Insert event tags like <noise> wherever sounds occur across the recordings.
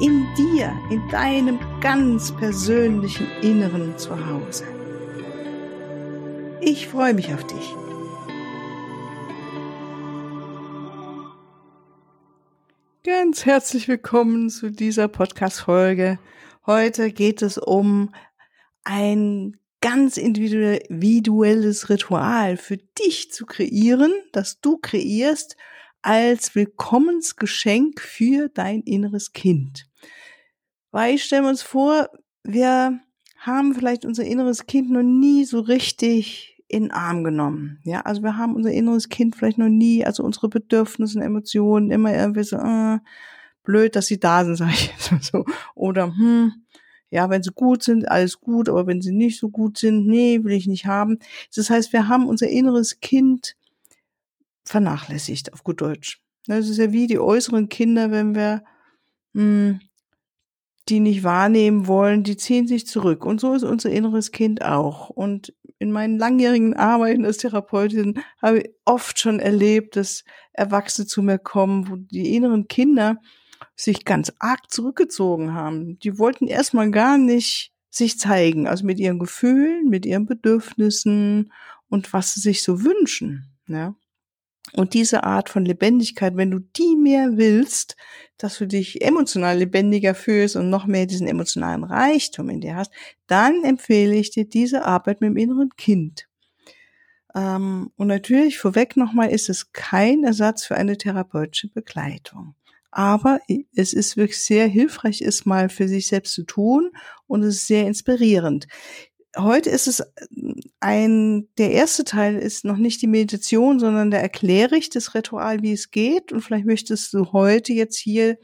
In dir, in deinem ganz persönlichen Inneren zu Hause. Ich freue mich auf dich. Ganz herzlich willkommen zu dieser Podcast-Folge. Heute geht es um ein ganz individuelles Ritual für dich zu kreieren, das du kreierst als Willkommensgeschenk für dein inneres Kind. Weil stellen wir uns vor, wir haben vielleicht unser inneres Kind noch nie so richtig in den Arm genommen. Ja, also wir haben unser inneres Kind vielleicht noch nie, also unsere Bedürfnisse und Emotionen immer irgendwie so, äh, blöd, dass sie da sind, <laughs> sage ich jetzt mal so. Oder, hm, ja, wenn sie gut sind, alles gut, aber wenn sie nicht so gut sind, nee, will ich nicht haben. Das heißt, wir haben unser inneres Kind vernachlässigt, auf gut Deutsch. Das ist ja wie die äußeren Kinder, wenn wir mh, hm, die nicht wahrnehmen wollen, die ziehen sich zurück. Und so ist unser inneres Kind auch. Und in meinen langjährigen Arbeiten als Therapeutin habe ich oft schon erlebt, dass Erwachsene zu mir kommen, wo die inneren Kinder sich ganz arg zurückgezogen haben. Die wollten erstmal gar nicht sich zeigen, also mit ihren Gefühlen, mit ihren Bedürfnissen und was sie sich so wünschen. Ja. Und diese Art von Lebendigkeit, wenn du die mehr willst, dass du dich emotional lebendiger fühlst und noch mehr diesen emotionalen Reichtum in dir hast, dann empfehle ich dir diese Arbeit mit dem inneren Kind. Ähm, und natürlich vorweg nochmal ist es kein Ersatz für eine therapeutische Begleitung. Aber es ist wirklich sehr hilfreich, es mal für sich selbst zu tun und es ist sehr inspirierend. Heute ist es ein, der erste Teil ist noch nicht die Meditation, sondern da erkläre ich das Ritual, wie es geht. Und vielleicht möchtest du heute jetzt hier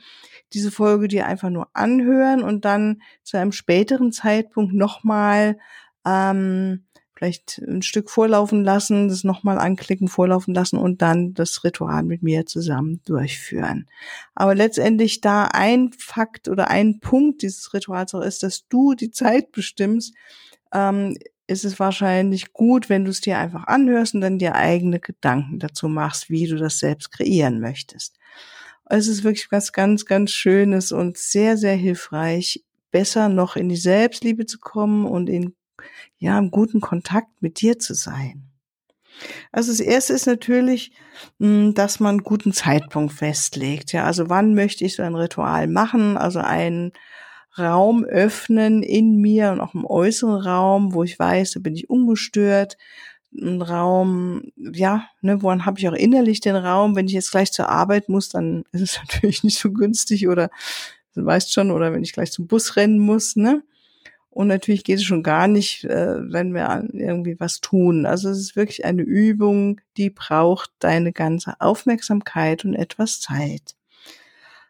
diese Folge dir einfach nur anhören und dann zu einem späteren Zeitpunkt nochmal ähm, vielleicht ein Stück vorlaufen lassen, das nochmal anklicken, vorlaufen lassen und dann das Ritual mit mir zusammen durchführen. Aber letztendlich da ein Fakt oder ein Punkt dieses Rituals auch ist, dass du die Zeit bestimmst, ähm, ist es wahrscheinlich gut, wenn du es dir einfach anhörst und dann dir eigene Gedanken dazu machst, wie du das selbst kreieren möchtest. Es ist wirklich was ganz, ganz Schönes und sehr, sehr hilfreich, besser noch in die Selbstliebe zu kommen und in ja, im guten Kontakt mit dir zu sein. Also das erste ist natürlich, hm, dass man einen guten Zeitpunkt festlegt. Ja, also wann möchte ich so ein Ritual machen? Also einen Raum öffnen in mir und auch im äußeren Raum, wo ich weiß, da bin ich ungestört. Ein Raum, ja, ne, woran habe ich auch innerlich den Raum? Wenn ich jetzt gleich zur Arbeit muss, dann <laughs> ist es natürlich nicht so günstig oder du weißt schon, oder wenn ich gleich zum Bus rennen muss, ne? Und natürlich geht es schon gar nicht, äh, wenn wir irgendwie was tun. Also es ist wirklich eine Übung, die braucht deine ganze Aufmerksamkeit und etwas Zeit.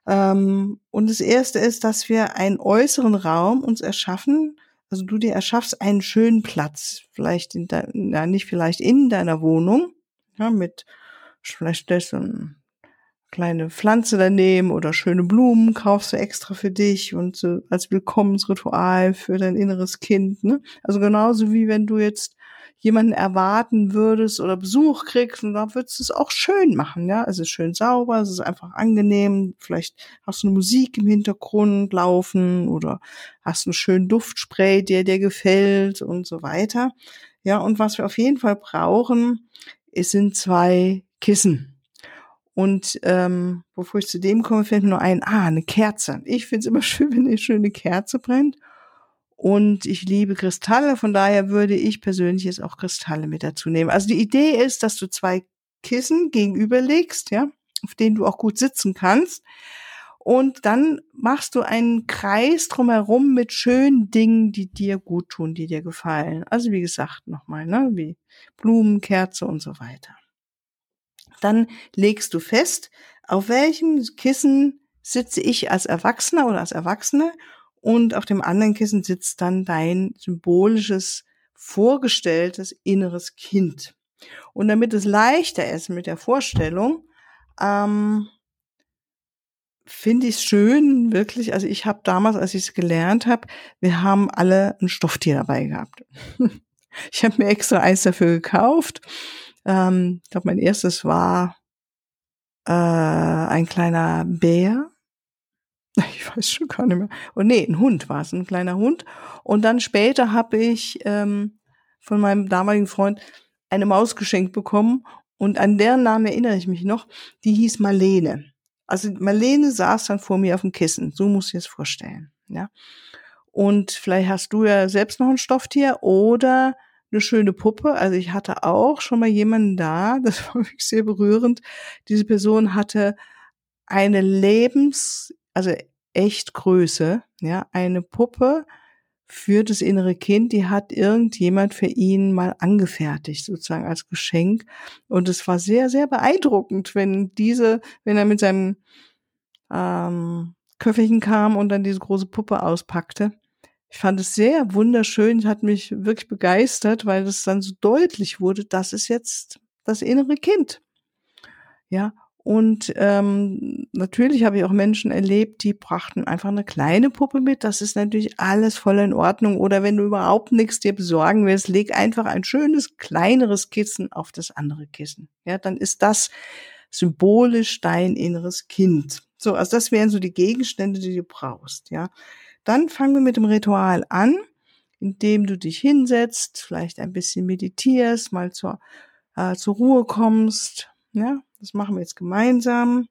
Ähm, und das erste ist, dass wir einen äußeren Raum uns erschaffen. Also du dir erschaffst einen schönen Platz. Vielleicht in deiner, ja, nicht vielleicht in deiner Wohnung, ja, mit, vielleicht stellst du ein kleine Pflanze daneben oder schöne Blumen kaufst du extra für dich und so als Willkommensritual für dein inneres Kind. Ne? Also genauso wie wenn du jetzt jemanden erwarten würdest oder Besuch kriegst und da würdest du es auch schön machen, ja. Es ist schön sauber, es ist einfach angenehm. Vielleicht hast du eine Musik im Hintergrund laufen oder hast einen schönen Duftspray, der dir gefällt und so weiter. Ja, und was wir auf jeden Fall brauchen, es sind zwei Kissen. Und ähm, bevor ich zu dem komme, fällt mir nur ein, ah, eine Kerze. Ich finde es immer <laughs> schön, wenn eine schöne Kerze brennt. Und ich liebe Kristalle, von daher würde ich persönlich jetzt auch Kristalle mit dazu nehmen. Also die Idee ist, dass du zwei Kissen gegenüberlegst, ja, auf denen du auch gut sitzen kannst. Und dann machst du einen Kreis drumherum mit schönen Dingen, die dir gut tun, die dir gefallen. Also wie gesagt, nochmal, ne, wie Blumen, Kerze und so weiter. Dann legst du fest, auf welchem Kissen sitze ich als Erwachsener oder als Erwachsene und auf dem anderen Kissen sitzt dann dein symbolisches, vorgestelltes inneres Kind. Und damit es leichter ist mit der Vorstellung, ähm, finde ich es schön, wirklich. Also ich habe damals, als ich es gelernt habe, wir haben alle ein Stofftier dabei gehabt. <laughs> ich habe mir extra eins dafür gekauft. Ähm, ich glaube, mein erstes war äh, ein kleiner Bär. <laughs> Ich weiß schon gar nicht mehr. Und oh, nee, ein Hund war es, ein kleiner Hund. Und dann später habe ich ähm, von meinem damaligen Freund eine Maus geschenkt bekommen. Und an deren Namen erinnere ich mich noch. Die hieß Marlene. Also Marlene saß dann vor mir auf dem Kissen. So muss ich es vorstellen. Ja. Und vielleicht hast du ja selbst noch ein Stofftier oder eine schöne Puppe. Also ich hatte auch schon mal jemanden da, <laughs> das war wirklich sehr berührend. Diese Person hatte eine Lebens, also echt Größe, ja, eine Puppe für das innere Kind, die hat irgendjemand für ihn mal angefertigt, sozusagen als Geschenk. Und es war sehr, sehr beeindruckend, wenn diese, wenn er mit seinem ähm, Köfferchen kam und dann diese große Puppe auspackte. Ich fand es sehr wunderschön, hat mich wirklich begeistert, weil es dann so deutlich wurde, das ist jetzt das innere Kind. Ja, und ähm, natürlich habe ich auch Menschen erlebt, die brachten einfach eine kleine Puppe mit. Das ist natürlich alles voll in Ordnung. Oder wenn du überhaupt nichts dir besorgen willst, leg einfach ein schönes, kleineres Kissen auf das andere Kissen. Ja, dann ist das symbolisch dein inneres Kind. So, also das wären so die Gegenstände, die du brauchst. Ja, dann fangen wir mit dem Ritual an, indem du dich hinsetzt, vielleicht ein bisschen meditierst, mal zur, äh, zur Ruhe kommst. Ja, das machen wir jetzt gemeinsam.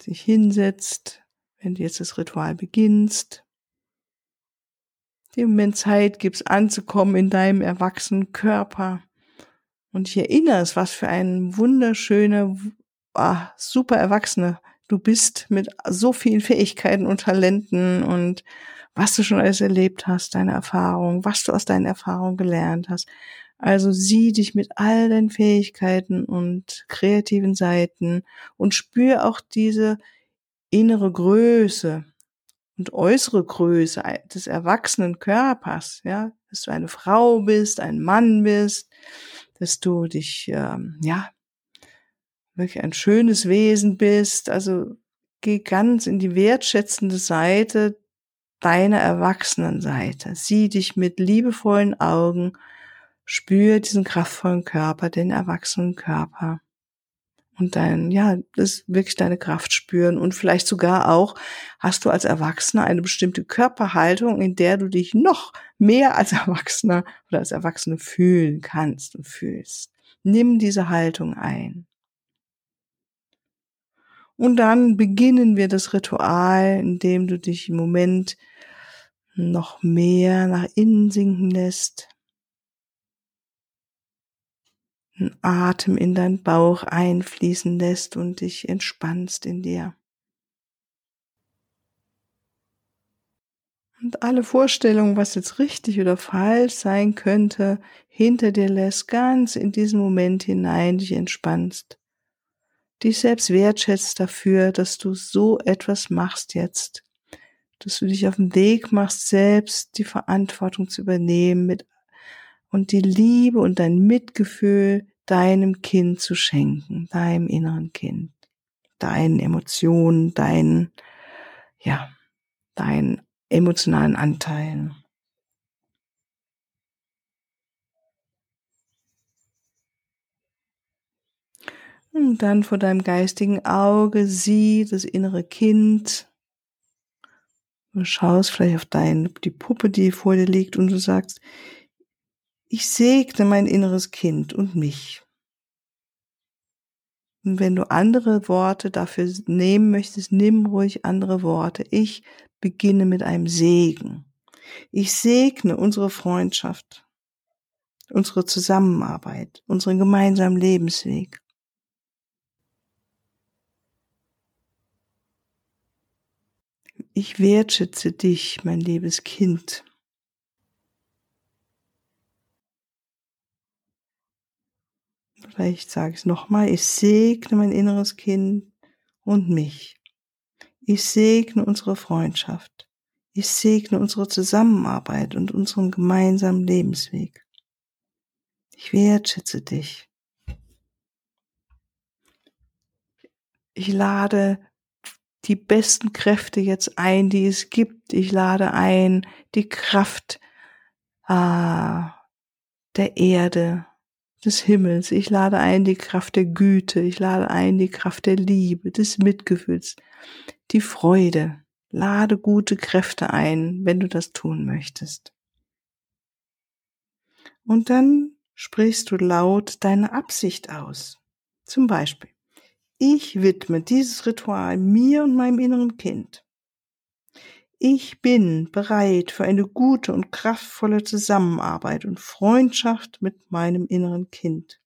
Sich hinsetzt, wenn du jetzt das Ritual beginnst. Dem Moment Zeit gibst anzukommen in deinem erwachsenen Körper und dich erinnerst, was für ein wunderschöner, ah, super Erwachsene du bist mit so vielen Fähigkeiten und Talenten und was du schon alles erlebt hast, deine Erfahrungen, was du aus deinen Erfahrungen gelernt hast. Also sieh dich mit all deinen Fähigkeiten und kreativen Seiten und spür auch diese innere Größe und äußere Größe des erwachsenen Körpers, ja, dass du eine Frau bist, ein Mann bist, dass du dich, ähm, ja, wirklich ein schönes Wesen bist. Also geh ganz in die wertschätzende Seite deiner Erwachsenenseite. Sieh dich mit liebevollen Augen Spür diesen kraftvollen Körper, den erwachsenen Körper. Und dein, ja, das wirklich deine Kraft spüren. Und vielleicht sogar auch, hast du als Erwachsener eine bestimmte Körperhaltung, in der du dich noch mehr als Erwachsener oder als Erwachsene fühlen kannst und fühlst. Nimm diese Haltung ein. Und dann beginnen wir das Ritual, indem du dich im Moment noch mehr nach innen sinken lässt Atem in deinen Bauch einfließen lässt und dich entspannst in dir. Und alle Vorstellungen, was jetzt richtig oder falsch sein könnte, hinter dir lässt, ganz in diesen Moment hinein dich entspannst. Dich selbst wertschätzt dafür, dass du so etwas machst jetzt. Dass du dich auf den Weg machst, selbst die Verantwortung zu übernehmen mit und die Liebe und dein Mitgefühl deinem Kind zu schenken, deinem inneren Kind, deinen Emotionen, deinen, ja, deinen emotionalen Anteilen. Und dann vor deinem geistigen Auge sieh das innere Kind. Du schaust vielleicht auf deine, die Puppe, die vor dir liegt und du sagst, ich segne mein inneres Kind und mich. Und wenn du andere Worte dafür nehmen möchtest, nimm ruhig andere Worte. Ich beginne mit einem Segen. Ich segne unsere Freundschaft, unsere Zusammenarbeit, unseren gemeinsamen Lebensweg. Ich wertschätze dich, mein liebes Kind. Vielleicht sage ich es nochmal, ich segne mein inneres Kind und mich. Ich segne unsere Freundschaft. Ich segne unsere Zusammenarbeit und unseren gemeinsamen Lebensweg. Ich wertschätze dich. Ich lade die besten Kräfte jetzt ein, die es gibt. Ich lade ein die Kraft äh, der Erde, des Himmels. Ich lade ein die Kraft der Güte. Ich lade ein die Kraft der Liebe, des Mitgefühls, die Freude. Lade gute Kräfte ein, wenn du das tun möchtest. Und dann sprichst du laut deine Absicht aus. Zum Beispiel, ich widme dieses Ritual mir und meinem inneren Kind. Ich bin bereit für eine gute und kraftvolle Zusammenarbeit und Freundschaft mit meinem inneren Kind.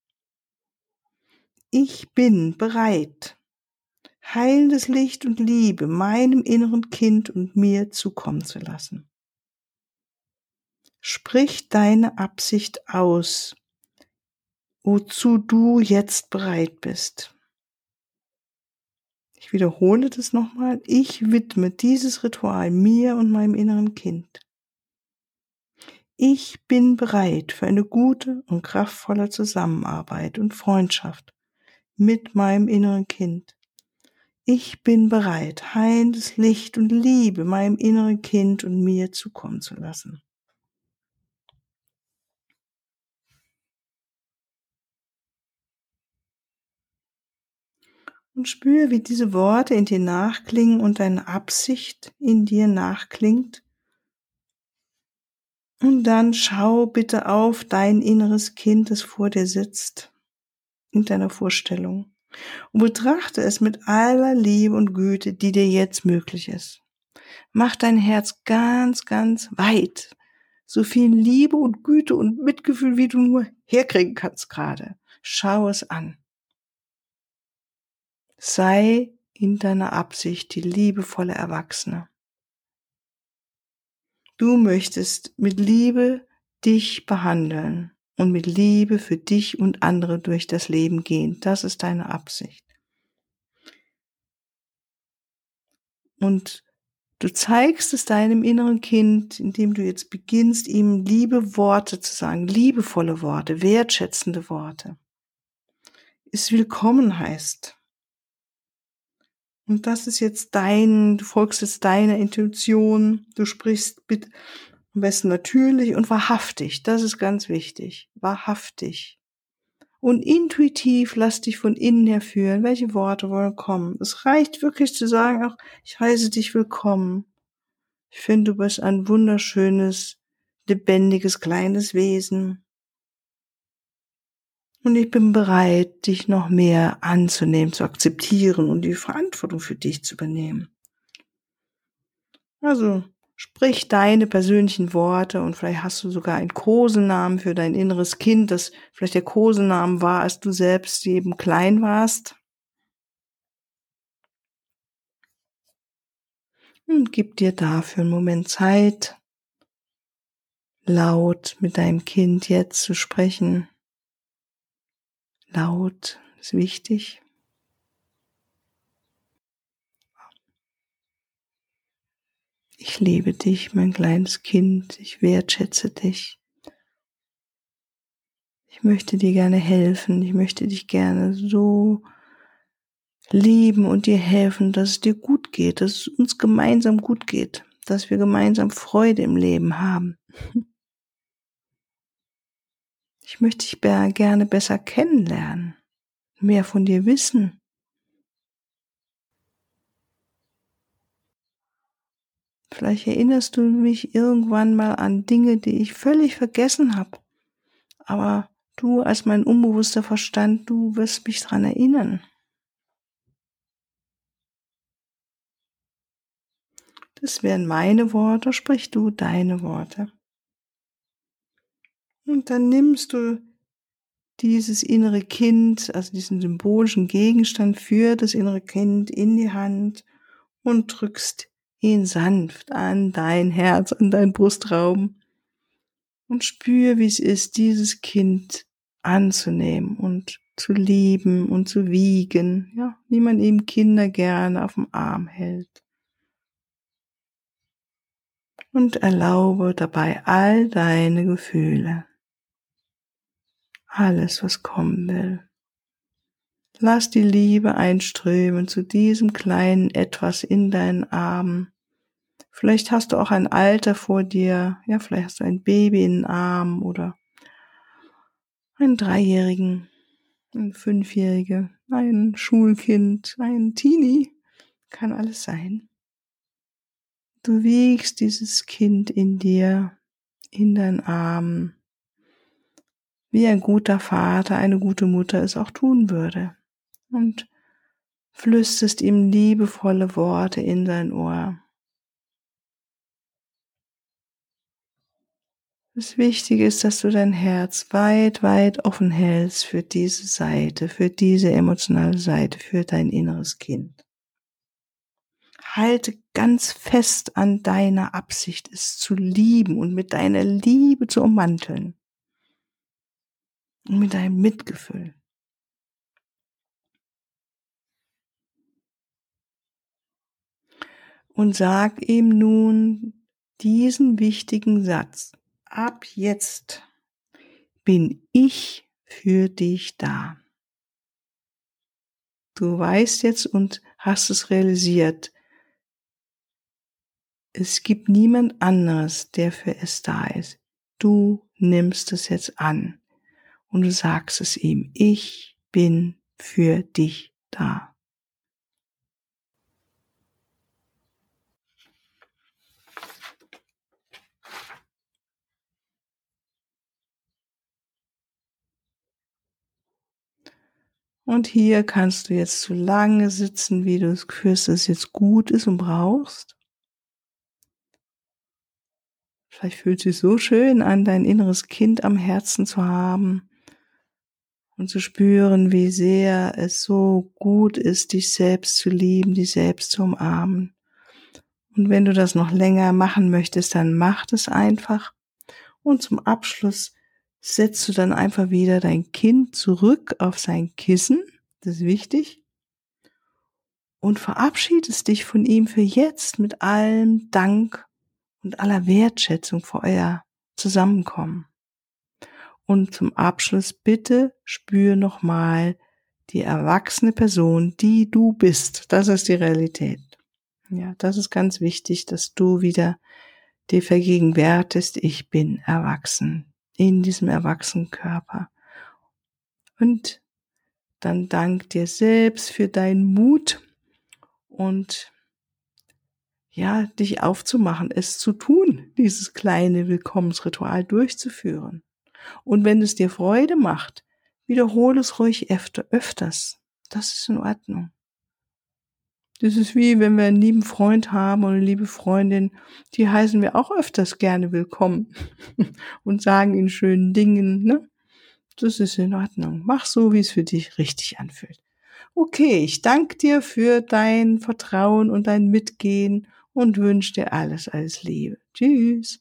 Ich bin bereit, heilendes Licht und Liebe meinem inneren Kind und mir zukommen zu lassen. Sprich deine Absicht aus, wozu du jetzt bereit bist. Wiederhole das nochmal. Ich widme dieses Ritual mir und meinem inneren Kind. Ich bin bereit für eine gute und kraftvolle Zusammenarbeit und Freundschaft mit meinem inneren Kind. Ich bin bereit, heilendes Licht und Liebe meinem inneren Kind und mir zukommen zu lassen. Und spüre, wie diese Worte in dir nachklingen und deine Absicht in dir nachklingt. Und dann schau bitte auf dein inneres Kind, das vor dir sitzt, in deiner Vorstellung. Und betrachte es mit aller Liebe und Güte, die dir jetzt möglich ist. Mach dein Herz ganz, ganz weit. So viel Liebe und Güte und Mitgefühl, wie du nur herkriegen kannst gerade. Schau es an. Sei in deiner Absicht die liebevolle Erwachsene. Du möchtest mit Liebe dich behandeln und mit Liebe für dich und andere durch das Leben gehen. Das ist deine Absicht. Und du zeigst es deinem inneren Kind, indem du jetzt beginnst, ihm liebe Worte zu sagen, liebevolle Worte, wertschätzende Worte. Es willkommen heißt. Und das ist jetzt dein, du folgst jetzt deiner Intuition, du sprichst mit, am besten natürlich und wahrhaftig. Das ist ganz wichtig. Wahrhaftig. Und intuitiv lass dich von innen her führen. Welche Worte wollen kommen? Es reicht wirklich zu sagen, auch, ich heiße dich willkommen. Ich finde, du bist ein wunderschönes, lebendiges, kleines Wesen. Und ich bin bereit, dich noch mehr anzunehmen, zu akzeptieren und die Verantwortung für dich zu übernehmen. Also, sprich deine persönlichen Worte und vielleicht hast du sogar einen Kosenamen für dein inneres Kind, das vielleicht der Kosenamen war, als du selbst eben klein warst. Und gib dir dafür einen Moment Zeit, laut mit deinem Kind jetzt zu sprechen laut, ist wichtig. Ich liebe dich, mein kleines Kind, ich wertschätze dich. Ich möchte dir gerne helfen, ich möchte dich gerne so lieben und dir helfen, dass es dir gut geht, dass es uns gemeinsam gut geht, dass wir gemeinsam Freude im Leben haben. Ich möchte dich gerne besser kennenlernen, mehr von dir wissen. Vielleicht erinnerst du mich irgendwann mal an Dinge, die ich völlig vergessen habe. Aber du als mein unbewusster Verstand, du wirst mich daran erinnern. Das wären meine Worte, sprich du deine Worte. Und dann nimmst du dieses innere Kind, also diesen symbolischen Gegenstand für das innere Kind in die Hand und drückst ihn sanft an dein Herz, an dein Brustraum und spür, wie es ist, dieses Kind anzunehmen und zu lieben und zu wiegen, ja, wie man eben Kinder gerne auf dem Arm hält. und erlaube dabei all deine Gefühle. Alles, was kommen will. Lass die Liebe einströmen zu diesem kleinen Etwas in deinen Armen. Vielleicht hast du auch ein Alter vor dir, ja, vielleicht hast du ein Baby in den Armen oder einen Dreijährigen, ein Fünfjährige, ein Schulkind, ein Teenie, kann alles sein. Du wiegst dieses Kind in dir, in deinen Armen, wie ein guter Vater, eine gute Mutter es auch tun würde. Und flüsterst ihm liebevolle Worte in sein Ohr. Das Wichtige ist, dass du dein Herz weit, weit offen hältst für diese Seite, für diese emotionale Seite, für dein inneres Kind. Halte ganz fest an deiner Absicht, es zu lieben und mit deiner Liebe zu ummanteln. Und mit deinem Mitgefühl. Und sag ihm nun diesen wichtigen Satz ab jetzt bin ich für dich da. Du weißt jetzt und hast es realisiert. Es gibt niemand anderes, der für es da ist. Du nimmst es jetzt an und du sagst es ihm. Ich bin für dich da. Und hier kannst du jetzt so lange sitzen, wie du es spürst, dass es jetzt gut ist und brauchst. Vielleicht fühlt es sich so schön an, dein inneres Kind am Herzen zu haben und zu spüren, wie sehr es so gut ist, dich selbst zu lieben, dich selbst zu umarmen. Und wenn du das noch länger machen möchtest, dann mach es einfach. Und zum Abschluss setzt du dann einfach wieder dein Kind zurück auf sein Kissen, das ist wichtig, und verabschiedest dich von ihm für jetzt mit allem Dank und aller Wertschätzung für euer Zusammenkommen. Und zum Abschluss bitte spür nochmal die erwachsene Person, die du bist. Das ist die Realität. Ja, das ist ganz wichtig, dass du wieder dir vergegenwärtigst, ich bin erwachsen in diesem erwachsenen Körper. Und dann dank dir selbst für deinen Mut und ja, dich aufzumachen, es zu tun, dieses kleine Willkommensritual durchzuführen. Und wenn es dir Freude macht, wiederhole es ruhig öfter, öfters. Das ist in Ordnung. Das ist wie, wenn wir einen lieben Freund haben oder eine liebe Freundin, die heißen wir auch öfters gerne willkommen <laughs> und sagen ihnen schönen Dingen, ne? Das ist in Ordnung. Mach so, wie es für dich richtig anfühlt. Okay, ich danke dir für dein Vertrauen und dein Mitgehen und wünsche dir alles, alles Liebe. Tschüss.